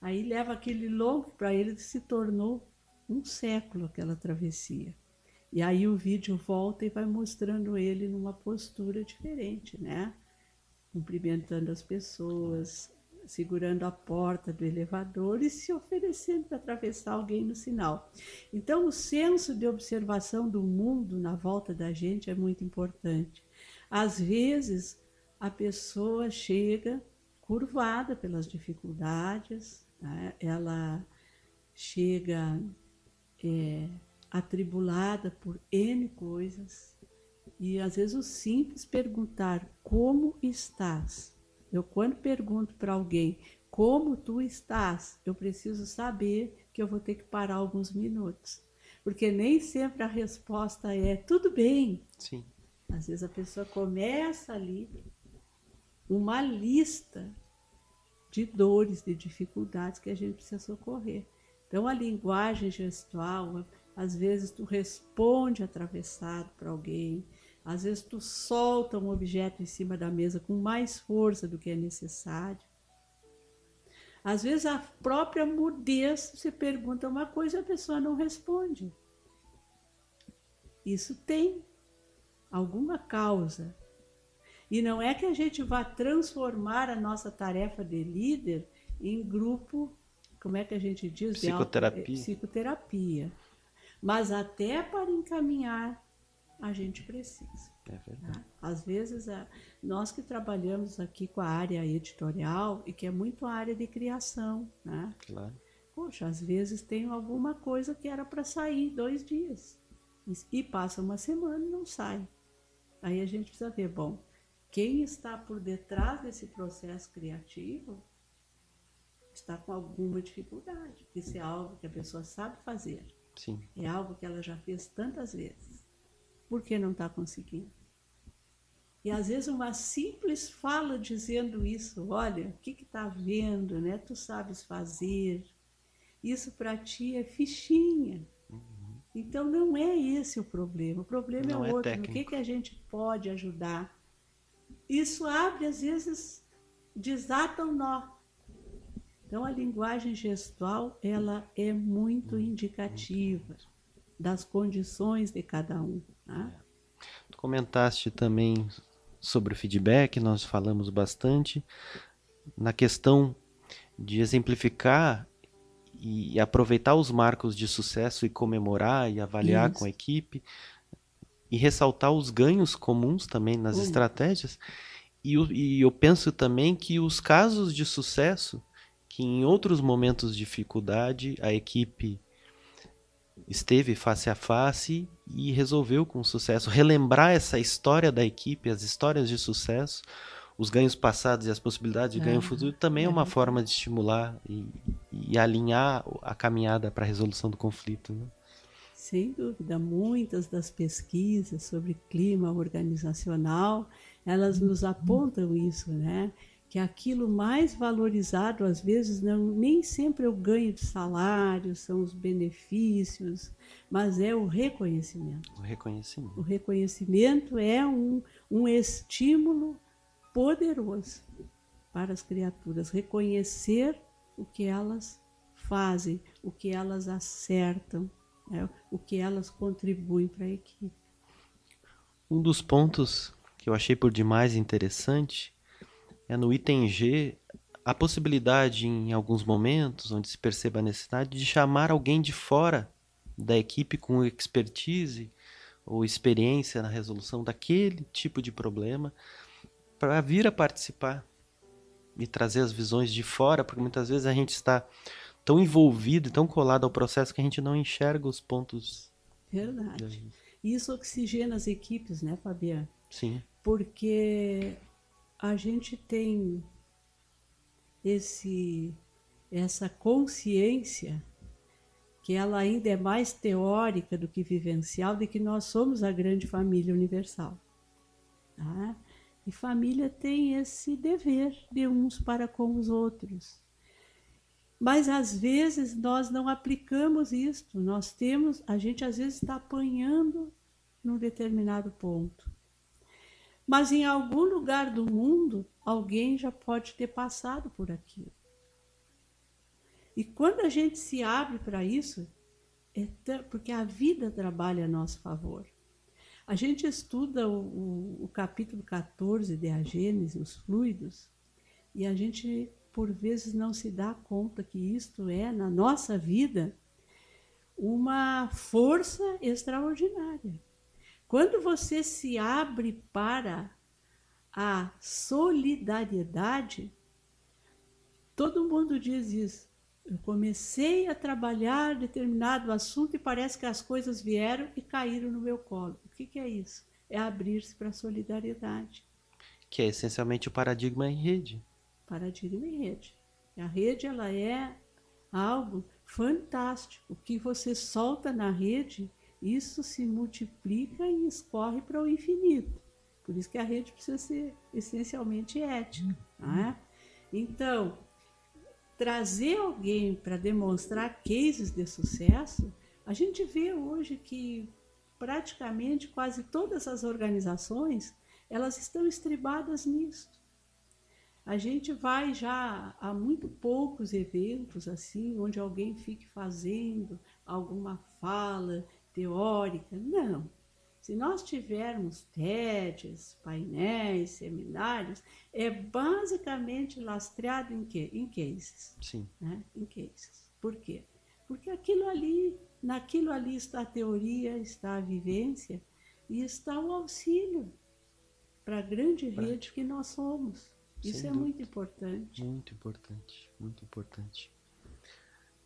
Aí leva aquele longo, para ele se tornou um século aquela travessia. E aí o vídeo volta e vai mostrando ele numa postura diferente, né? Cumprimentando as pessoas, segurando a porta do elevador e se oferecendo para atravessar alguém no sinal. Então, o senso de observação do mundo na volta da gente é muito importante. Às vezes, a pessoa chega curvada pelas dificuldades, né? ela chega é, atribulada por N coisas, e às vezes o simples perguntar como estás. Eu quando pergunto para alguém como tu estás, eu preciso saber que eu vou ter que parar alguns minutos. Porque nem sempre a resposta é tudo bem. Sim. Às vezes a pessoa começa ali uma lista de dores, de dificuldades que a gente precisa socorrer. Então a linguagem gestual, às vezes tu responde atravessado para alguém, às vezes tu solta um objeto em cima da mesa com mais força do que é necessário. Às vezes a própria mudez se pergunta uma coisa e a pessoa não responde. Isso tem alguma causa. E não é que a gente vá transformar a nossa tarefa de líder em grupo, como é que a gente diz? Psicoterapia. De psicoterapia. Mas até para encaminhar a gente precisa. É verdade. Tá? Às vezes, nós que trabalhamos aqui com a área editorial e que é muito a área de criação, né? Claro. Poxa, às vezes tem alguma coisa que era para sair dois dias e passa uma semana e não sai. Aí a gente precisa ver, bom, quem está por detrás desse processo criativo está com alguma dificuldade. Isso é algo que a pessoa sabe fazer. Sim. É algo que ela já fez tantas vezes. Por que não está conseguindo? E às vezes uma simples fala dizendo isso, olha, o que está vendo, né? Tu sabes fazer. Isso para ti é fichinha. Uhum. Então não é esse o problema. O problema Não é é outro. No que, que a gente pode ajudar? Isso abre, às vezes, desata um nó. Então a linguagem gestual ela é muito indicativa das condições de cada um. Tá? Tu comentaste também sobre o feedback, nós falamos bastante na questão de exemplificar e aproveitar os marcos de sucesso e comemorar e avaliar Isso. com a equipe e ressaltar os ganhos comuns também nas Como? estratégias. E, e eu penso também que os casos de sucesso, que em outros momentos de dificuldade a equipe esteve face a face e resolveu com sucesso relembrar essa história da equipe, as histórias de sucesso, os ganhos passados e as possibilidades de ganho Ah, futuro também é é uma forma de estimular e, e alinhar a caminhada para a resolução do conflito. Né? Sem dúvida, muitas das pesquisas sobre clima organizacional, elas nos apontam isso, né? Que aquilo mais valorizado, às vezes, não, nem sempre é o ganho de salário, são os benefícios, mas é o reconhecimento. O reconhecimento. O reconhecimento é um, um estímulo poderoso para as criaturas. Reconhecer o que elas fazem, o que elas acertam, né? o que elas contribuem para a equipe. Um dos pontos que eu achei por demais interessante é no item G a possibilidade, em alguns momentos, onde se perceba a necessidade, de chamar alguém de fora da equipe com expertise ou experiência na resolução daquele tipo de problema para vir a participar e trazer as visões de fora, porque muitas vezes a gente está tão envolvido, tão colado ao processo que a gente não enxerga os pontos. Verdade. Isso oxigena as equipes, né, Fabiana? Sim, porque a gente tem esse essa consciência que ela ainda é mais teórica do que vivencial de que nós somos a grande família universal. tá? E família tem esse dever de uns para com os outros. Mas às vezes nós não aplicamos isto. Nós temos, a gente às vezes está apanhando num determinado ponto. Mas em algum lugar do mundo, alguém já pode ter passado por aquilo. E quando a gente se abre para isso, é porque a vida trabalha a nosso favor. A gente estuda o, o- o capítulo 14 de A Gênese, os fluidos, e a gente por vezes não se dá conta que isto é, na nossa vida, uma força extraordinária. Quando você se abre para a solidariedade, todo mundo diz isso. Eu comecei a trabalhar determinado assunto e parece que as coisas vieram e caíram no meu colo. O que, que é isso? É abrir-se para a solidariedade. Que é essencialmente o paradigma em rede. Paradigma em rede. A rede ela é algo fantástico. O que você solta na rede, isso se multiplica e escorre para o infinito. Por isso que a rede precisa ser essencialmente ética. Né? Então, trazer alguém para demonstrar cases de sucesso, a gente vê hoje que praticamente quase todas as organizações elas estão estribadas nisso. A gente vai já a muito poucos eventos assim, onde alguém fique fazendo alguma fala teórica. Não. Se nós tivermos TEDs, painéis, seminários, é basicamente lastreado em quê? Em cases. Sim. Né? Em cases. Por quê? Porque aquilo ali, naquilo ali está a teoria, está a vivência e está o auxílio para a grande rede que nós somos. Isso Sem é dúvida. muito importante. Muito importante, muito importante.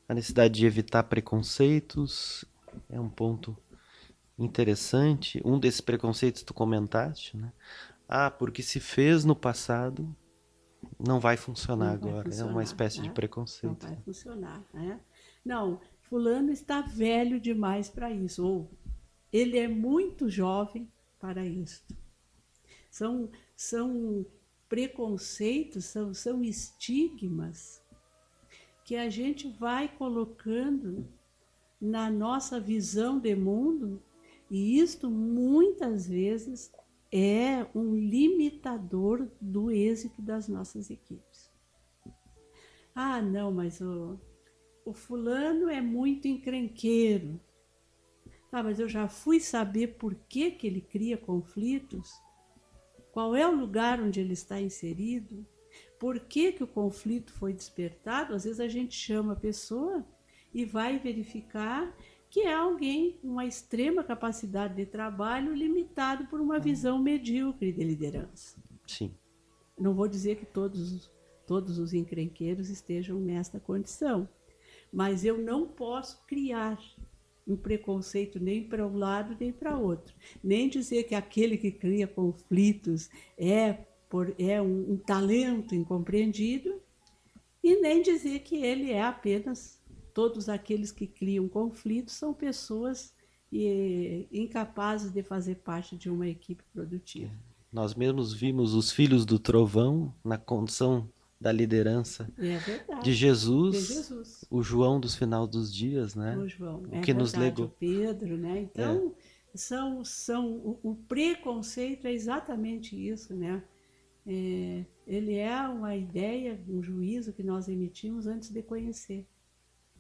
A necessidade de evitar preconceitos é um ponto interessante. Um desses preconceitos tu comentaste, né? Ah, porque se fez no passado, não vai funcionar Não vai agora. é funcionar, uma espécie de né? Não preconceito. vai funcionar. Né? Não, fulano está velho demais para isso. Ou ele é muito jovem para isso. São, são preconceitos, são, são estigmas que a gente vai colocando na nossa visão de mundo, e isto muitas vezes é um limitador do êxito das nossas equipes. Ah, não, mas o, o fulano é muito encrenqueiro. Ah, mas eu já fui saber por que, que ele cria conflitos, qual é o lugar onde ele está inserido, por que, que o conflito foi despertado. Às vezes a gente chama a pessoa e vai verificar que é alguém com uma extrema capacidade de trabalho limitado por uma visão medíocre de liderança. Sim, Não vou dizer que todos, os- todos os encrenqueiros estejam nesta condição, mas eu não posso criar um preconceito nem para um lado nem para outro, nem dizer que aquele que cria conflitos é, por, é um, um talento incompreendido, e nem dizer que ele é apenas todos aqueles que criam conflitos são pessoas eh, incapazes de fazer parte de uma equipe produtiva. nós mesmos vimos os filhos do trovão na condição da liderança É de Jesus, De Jesus. o João dos final dos dias, né? O João. O é que nos verdade, legou. O Pedro, né? Então, são, são, o, o preconceito é exatamente isso, né? É, ele é uma ideia, um juízo que nós emitimos antes de conhecer.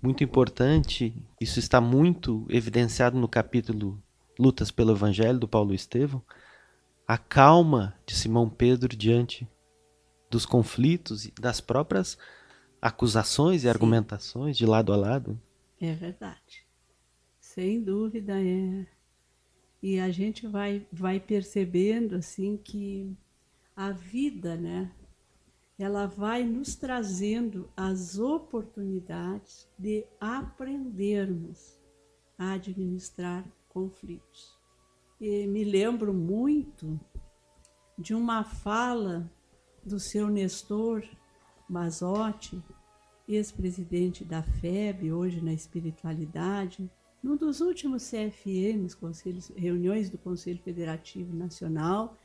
Muito importante, isso está muito evidenciado no capítulo Lutas pelo Evangelho do Paulo Estevão, a calma de Simão Pedro diante dos conflitos e das próprias acusações e argumentações de lado a lado. É verdade. Sem dúvida é. E a gente vai, vai percebendo assim que a vida, né? Ela vai nos trazendo as oportunidades de aprendermos a administrar conflitos. E me lembro muito de uma fala do seu Nestor Mazotti, ex-presidente da FEB, hoje na espiritualidade, num dos últimos CFMs, conselhos, reuniões do Conselho Federativo Nacional.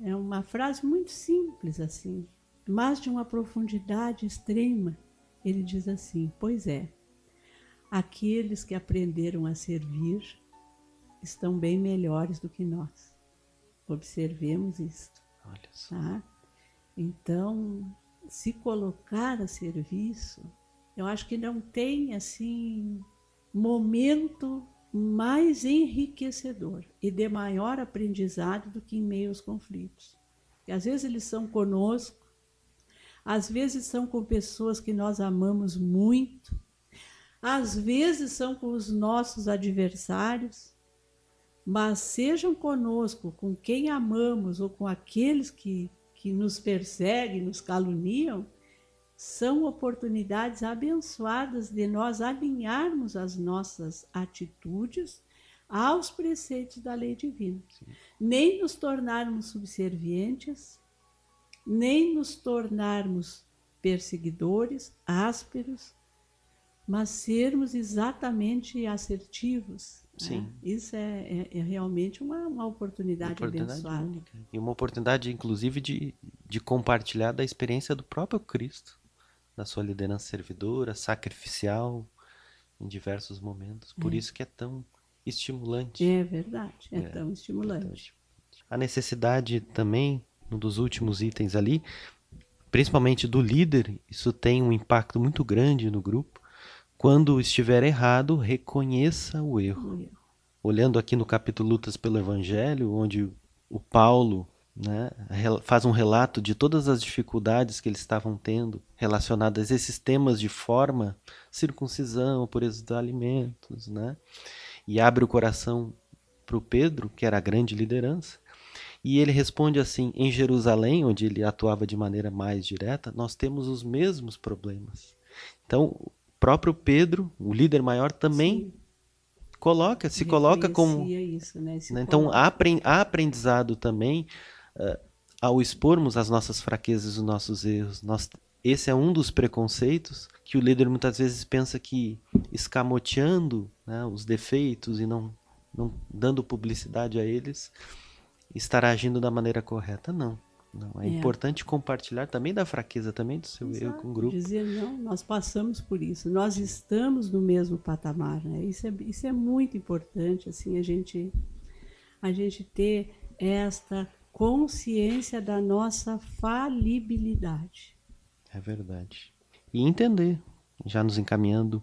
É uma frase muito simples assim, mas de uma profundidade extrema. Ele diz assim: Pois é, aqueles que aprenderam a servir estão bem melhores do que nós. Observemos isto. Olha só. Tá? Então, se colocar a serviço, eu acho que não tem assim momento mais enriquecedor e de maior aprendizado do que em meio aos conflitos. E às vezes eles são conosco, às vezes são com pessoas que nós amamos muito, às vezes são com os nossos adversários, mas sejam conosco, com quem amamos ou com aqueles que, que nos perseguem, nos caluniam, são oportunidades abençoadas de nós alinharmos as nossas atitudes aos preceitos da lei divina. Sim. Nem nos tornarmos subservientes, nem nos tornarmos perseguidores, ásperos, mas sermos exatamente assertivos. Sim. Né? Isso é, é, é, realmente uma, uma oportunidade, oportunidade abençoada. Única. E uma oportunidade, inclusive, de, de compartilhar da experiência do próprio Cristo, da sua liderança servidora, sacrificial, em diversos momentos. Por é. isso que é tão estimulante. É verdade, é, é tão estimulante. A necessidade também, um dos últimos itens ali, principalmente do líder, isso tem um impacto muito grande no grupo. Quando estiver errado, reconheça o erro. Olhando aqui no capítulo Lutas pelo Evangelho, onde o Paulo né, faz um relato de todas as dificuldades que eles estavam tendo relacionadas a esses temas de forma, circuncisão, pureza dos alimentos, né? e abre o coração para o Pedro, que era a grande liderança, e ele responde assim: em Jerusalém, onde ele atuava de maneira mais direta, nós temos os mesmos problemas. Então, o próprio Pedro, o líder maior, também Sim. coloca, se coloca como. Isso, né? né? Então, há aprendizado também uh, ao expormos as nossas fraquezas e os nossos erros. Nós, esse é um dos preconceitos que o líder muitas vezes pensa que escamoteando né, os defeitos e não, não dando publicidade a eles, estará agindo da maneira correta. Não. Não, é, é, importante compartilhar também da fraqueza também do seu Exato, erro com o grupo. Dizer, não, nós passamos por isso, nós estamos no mesmo patamar, né? Isso é, isso é muito importante, assim, a gente, a gente ter esta consciência da nossa falibilidade. É verdade e entender, já nos encaminhando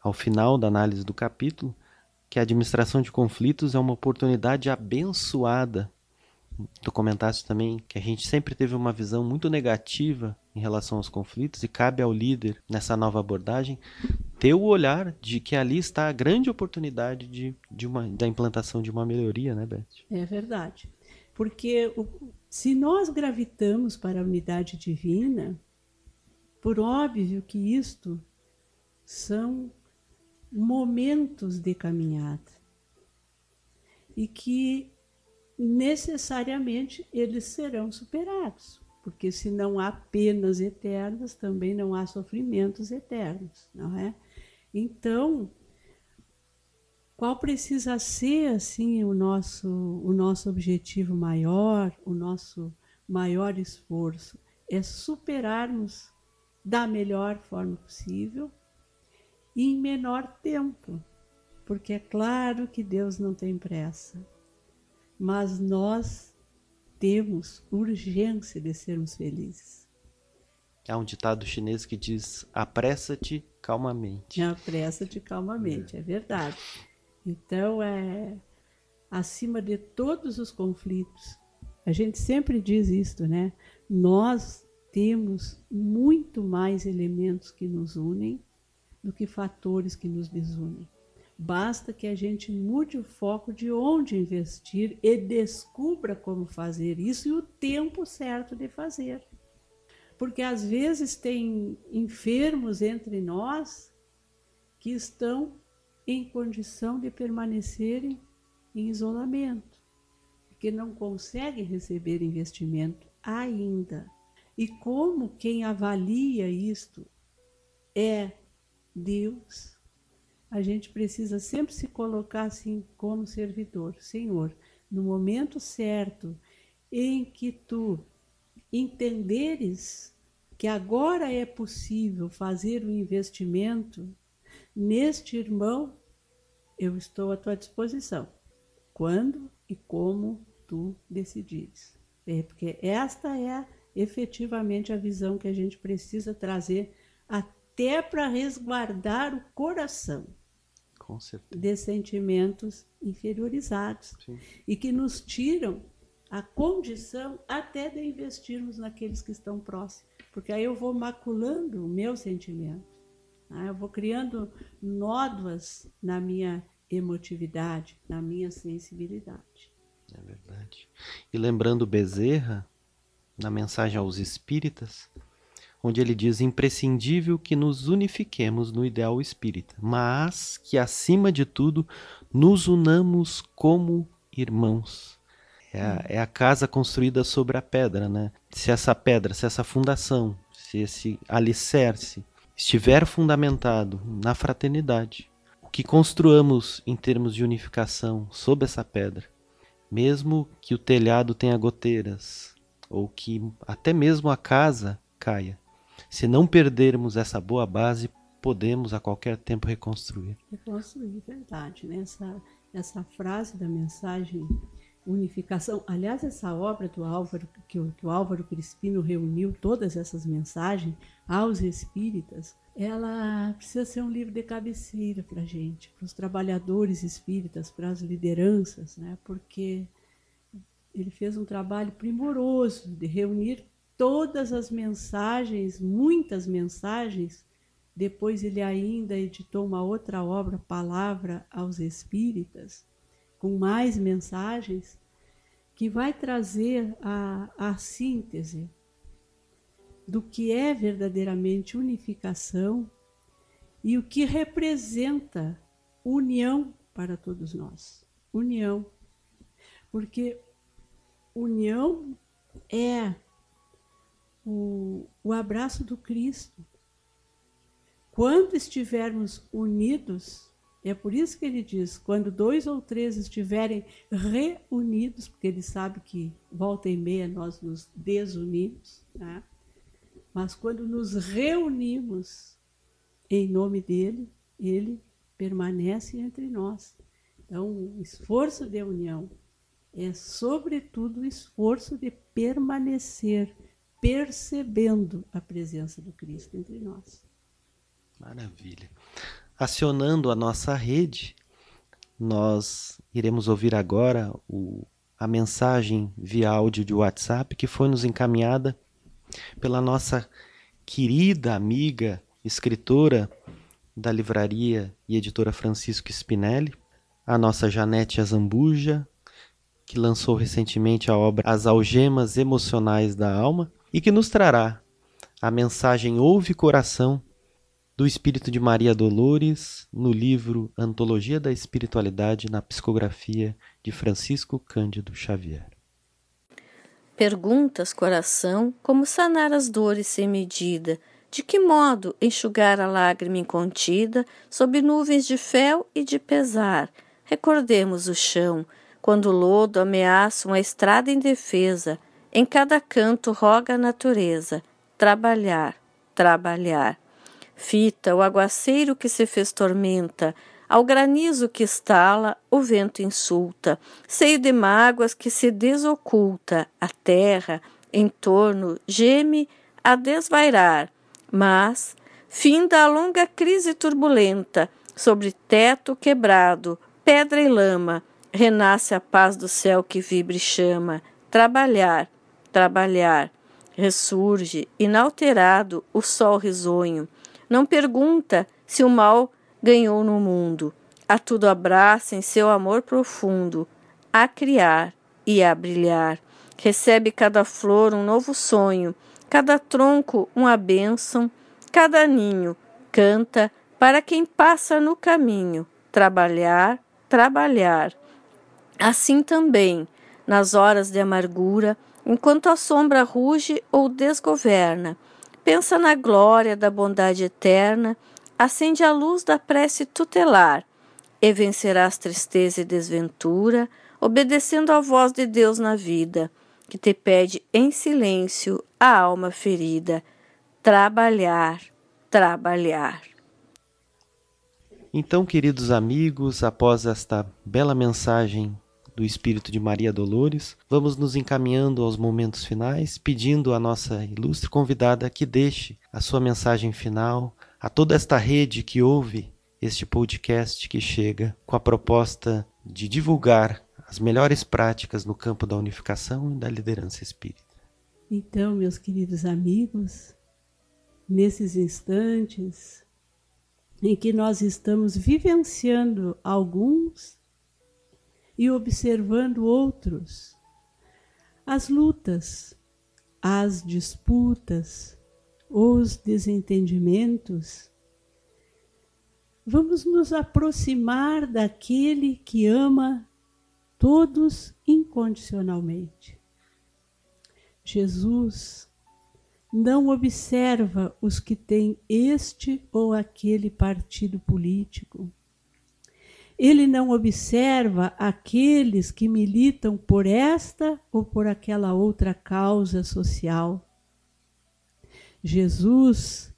ao final da análise do capítulo, que a administração de conflitos é uma oportunidade abençoada. Tu comentaste também que a gente sempre teve uma visão muito negativa em relação aos conflitos e cabe ao líder, nessa nova abordagem, ter o olhar de que ali está a grande oportunidade de, de uma, da implantação de uma melhoria, né, Beth? É verdade. Porque o, se nós gravitamos para a unidade divina, por óbvio que isto são momentos de caminhada e que necessariamente eles serão superados, porque se não há penas eternas, também não há sofrimentos eternos, não é? Então, qual precisa ser assim o nosso o nosso objetivo maior, o nosso maior esforço é superarmos da melhor forma possível e em menor tempo, porque é claro que Deus não tem pressa, mas nós temos urgência de sermos felizes. Há um ditado chinês que diz: apressa-te calmamente. Apressa-te calmamente, é. é verdade. Então, é acima de todos os conflitos, a gente sempre diz isto, né? Nós temos muito mais elementos que nos unem do que fatores que nos desunem. Basta que a gente mude o foco de onde investir e descubra como fazer isso e o tempo certo de fazer. Porque às vezes tem enfermos entre nós que estão em condição de permanecerem em isolamento, porque não conseguem receber investimento ainda. E como quem avalia isto é Deus, a gente precisa sempre se colocar assim como servidor. Senhor, no momento certo em que tu entenderes que agora é possível fazer o um investimento neste irmão, eu estou à tua disposição. Quando e como tu decidires. É porque esta é a efetivamente a visão que a gente precisa trazer até para resguardar o coração de sentimentos inferiorizados Sim. e que nos tiram a condição até de investirmos naqueles que estão próximos, porque aí eu vou maculando o meu sentimento, né? eu vou criando nódoas na minha emotividade, na minha sensibilidade. É verdade. E lembrando Bezerra, na mensagem aos espíritas, onde ele diz imprescindível que nos unifiquemos no ideal espírita, mas que acima de tudo nos unamos como irmãos. É a, é a, casa construída sobre a pedra, né? Se essa pedra, se essa fundação, se esse alicerce estiver fundamentado na fraternidade, o que construamos em termos de unificação sob essa pedra, mesmo que o telhado tenha goteiras, ou que até mesmo a casa caia, se não perdermos essa boa base, podemos a qualquer tempo reconstruir. Reconstruir, verdade. Né? Essa, essa frase da mensagem unificação. Aliás, essa obra do Álvaro, que o, que o Álvaro Crispino reuniu todas essas mensagens aos espíritas, ela precisa ser um livro de cabeceira para a gente, para os trabalhadores espíritas, para as lideranças, né? porque ele fez um trabalho primoroso de reunir todas as mensagens, muitas mensagens. Depois ele ainda editou uma outra obra, Palavra aos Espíritas, com mais mensagens, que vai trazer a, a síntese do que é verdadeiramente unificação e o que representa união para todos nós. União. Porque união é o, o abraço do Cristo. Quando estivermos unidos, é por isso que ele diz: quando dois ou três estiverem reunidos, porque ele sabe que volta e meia nós nos desunimos, né? mas quando nos reunimos em nome dele, ele permanece entre nós. Então, o esforço de união é, sobretudo, o esforço de permanecer percebendo a presença do Cristo entre nós. Maravilha. Acionando a nossa rede, nós iremos ouvir agora o, a mensagem via áudio de WhatsApp que foi nos encaminhada pela nossa querida amiga, escritora da livraria e editora Francisco Spinelli, a nossa Janete Azambuja, que lançou recentemente a obra As Algemas Emocionais da Alma, e que nos trará a mensagem Ouve Coração do Espírito de Maria Dolores no livro Antologia da Espiritualidade na psicografia de Francisco Cândido Xavier. Perguntas, coração, como sanar as dores sem medida? De que modo enxugar a lágrima incontida sob nuvens de fel e de pesar? Recordemos o chão, quando o lodo ameaça uma estrada indefesa, em cada canto roga a natureza. Trabalhar, trabalhar. Fita o aguaceiro que se fez tormenta, ao granizo que estala, o vento insulta, seio de mágoas que se desoculta, a terra, em torno, geme a desvairar, mas, finda a longa crise turbulenta, sobre teto quebrado, pedra e lama, renasce a paz do céu que vibra e chama, trabalhar, trabalhar. Ressurge, inalterado, o sol risonho. Não pergunta se o mal ganhou no mundo. A tudo abraça em seu amor profundo, a criar e a brilhar. Recebe cada flor um novo sonho, cada tronco uma bênção, cada ninho canta para quem passa no caminho. Trabalhar, trabalhar. Assim também, nas horas de amargura, enquanto a sombra ruge ou desgoverna. Pensa na glória da bondade eterna, acende a luz da prece tutelar, e vencerás tristeza e desventura, obedecendo à voz de Deus na vida, que te pede em silêncio a alma ferida. Trabalhar, trabalhar. Então, queridos amigos, após esta bela mensagem do Espírito de Maria Dolores, vamos nos encaminhando aos momentos finais, pedindo à nossa ilustre convidada que deixe a sua mensagem final a toda esta rede que ouve este podcast que chega com a proposta de divulgar as melhores práticas no campo da unificação e da liderança espírita. Então, meus queridos amigos, nesses instantes em que nós estamos vivenciando alguns e observando outros, as lutas, as disputas, os desentendimentos, vamos nos aproximar daquele que ama todos incondicionalmente. Jesus não observa os que têm este ou aquele partido político. Ele não observa aqueles que militam por esta ou por aquela outra causa social. Jesus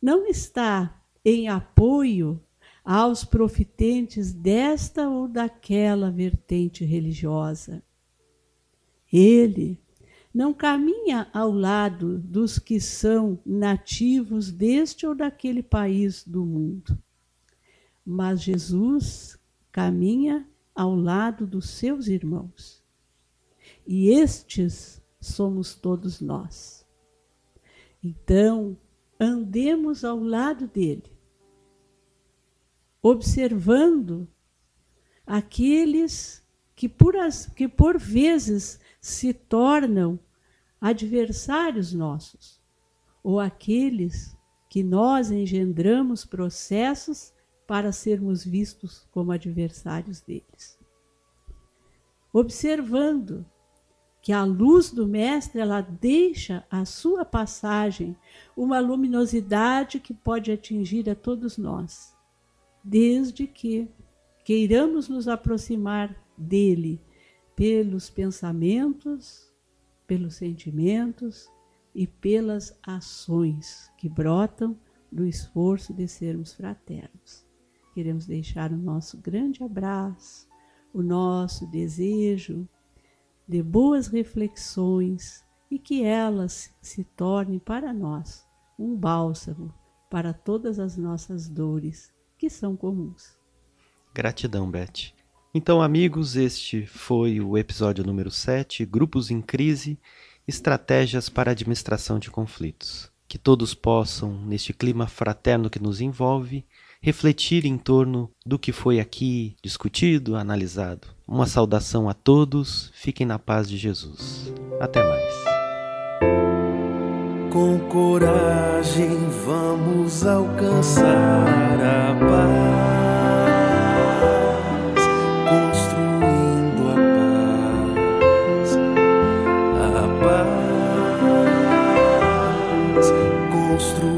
não está em apoio aos profitentes desta ou daquela vertente religiosa. Ele não caminha ao lado dos que são nativos deste ou daquele país do mundo. Mas Jesus caminha ao lado dos seus irmãos. E estes somos todos nós. Então, andemos ao lado dele, observando aqueles que por, as, que por vezes se tornam adversários nossos, ou aqueles que nós engendramos processos para sermos vistos como adversários deles. Observando que a luz do Mestre ela deixa a sua passagem uma luminosidade que pode atingir a todos nós, desde que queiramos nos aproximar dele pelos pensamentos, pelos sentimentos e pelas ações que brotam do esforço de sermos fraternos. Queremos deixar o nosso grande abraço, o nosso desejo de boas reflexões e que elas se tornem para nós um bálsamo para todas as nossas dores que são comuns. Gratidão, Beth. Então, amigos, este foi o episódio número 7, Grupos em Crise, Estratégias para Administração de Conflitos. Que todos possam, neste clima fraterno que nos envolve, refletir em torno do que foi aqui discutido, analisado. Uma saudação a todos, fiquem na paz de Jesus. Até mais. Com coragem vamos alcançar a paz. construir.